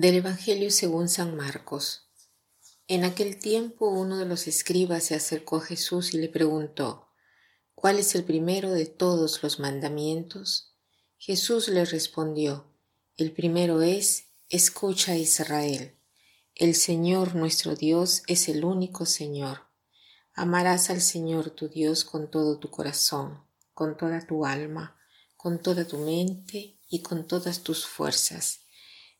Del Evangelio según San Marcos. En aquel tiempo uno de los escribas se acercó a Jesús y le preguntó, ¿Cuál es el primero de todos los mandamientos? Jesús le respondió, El primero es, escucha Israel, el Señor nuestro Dios es el único Señor. Amarás al Señor tu Dios con todo tu corazón, con toda tu alma, con toda tu mente y con todas tus fuerzas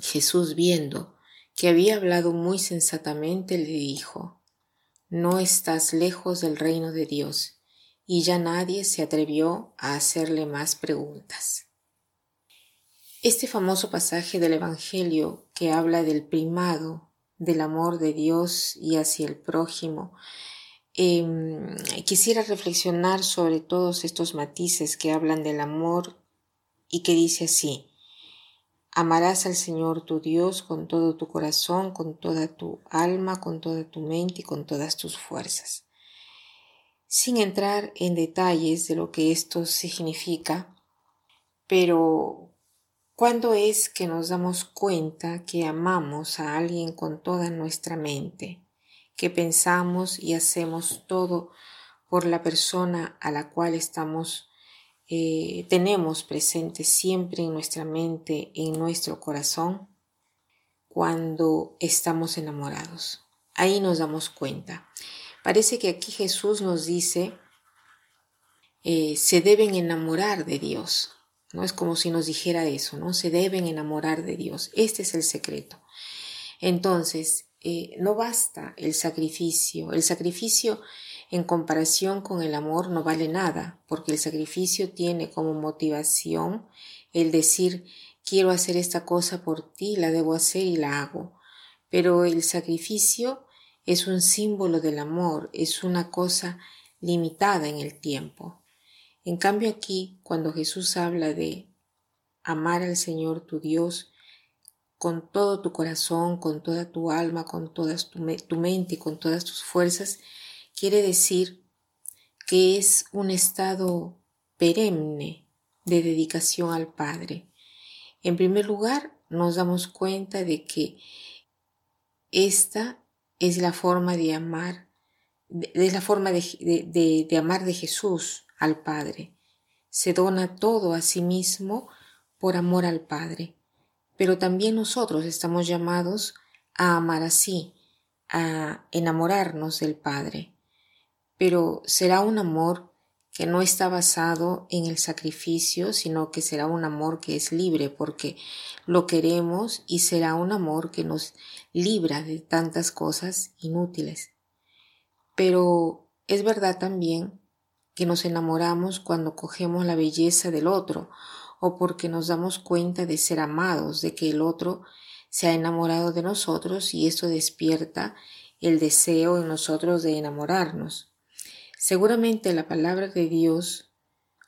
Jesús viendo que había hablado muy sensatamente, le dijo, No estás lejos del reino de Dios, y ya nadie se atrevió a hacerle más preguntas. Este famoso pasaje del Evangelio que habla del primado del amor de Dios y hacia el prójimo, em, quisiera reflexionar sobre todos estos matices que hablan del amor y que dice así, Amarás al Señor tu Dios con todo tu corazón, con toda tu alma, con toda tu mente y con todas tus fuerzas. Sin entrar en detalles de lo que esto significa, pero ¿cuándo es que nos damos cuenta que amamos a alguien con toda nuestra mente, que pensamos y hacemos todo por la persona a la cual estamos eh, tenemos presente siempre en nuestra mente, en nuestro corazón, cuando estamos enamorados. Ahí nos damos cuenta. Parece que aquí Jesús nos dice, eh, se deben enamorar de Dios. No es como si nos dijera eso, ¿no? Se deben enamorar de Dios. Este es el secreto. Entonces, eh, no basta el sacrificio. El sacrificio en comparación con el amor no vale nada, porque el sacrificio tiene como motivación el decir quiero hacer esta cosa por ti, la debo hacer y la hago. Pero el sacrificio es un símbolo del amor, es una cosa limitada en el tiempo. En cambio aquí, cuando Jesús habla de amar al Señor tu Dios con todo tu corazón, con toda tu alma, con toda tu, tu mente y con todas tus fuerzas, quiere decir que es un estado perenne de dedicación al Padre. En primer lugar, nos damos cuenta de que esta es la forma de amar, es la forma de, amar de Jesús al Padre. Se dona todo a sí mismo por amor al Padre. Pero también nosotros estamos llamados a amar así, a enamorarnos del Padre pero será un amor que no está basado en el sacrificio, sino que será un amor que es libre porque lo queremos y será un amor que nos libra de tantas cosas inútiles. Pero es verdad también que nos enamoramos cuando cogemos la belleza del otro o porque nos damos cuenta de ser amados, de que el otro se ha enamorado de nosotros y esto despierta el deseo en nosotros de enamorarnos. Seguramente la palabra de Dios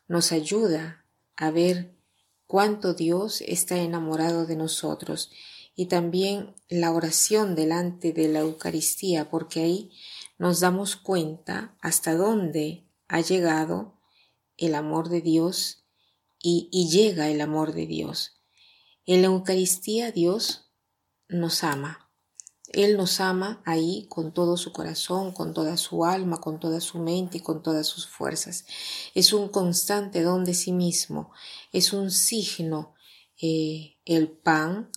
nos ayuda a ver cuánto Dios está enamorado de nosotros y también la oración delante de la Eucaristía, porque ahí nos damos cuenta hasta dónde ha llegado el amor de Dios y, y llega el amor de Dios. En la Eucaristía Dios nos ama él nos ama ahí con todo su corazón, con toda su alma, con toda su mente y con todas sus fuerzas. Es un constante don de sí mismo, es un signo eh, el pan,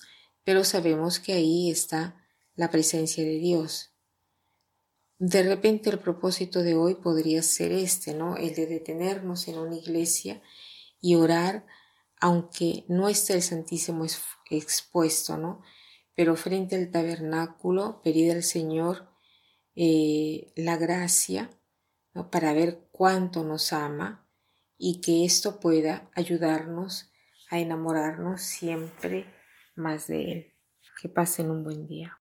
pero sabemos que ahí está la presencia de Dios. De repente el propósito de hoy podría ser este, ¿no? El de detenernos en una iglesia y orar, aunque no esté el Santísimo expuesto, ¿no? Pero frente al tabernáculo pedir al Señor eh, la gracia para ver cuánto nos ama y que esto pueda ayudarnos a enamorarnos siempre más de Él. Que pasen un buen día.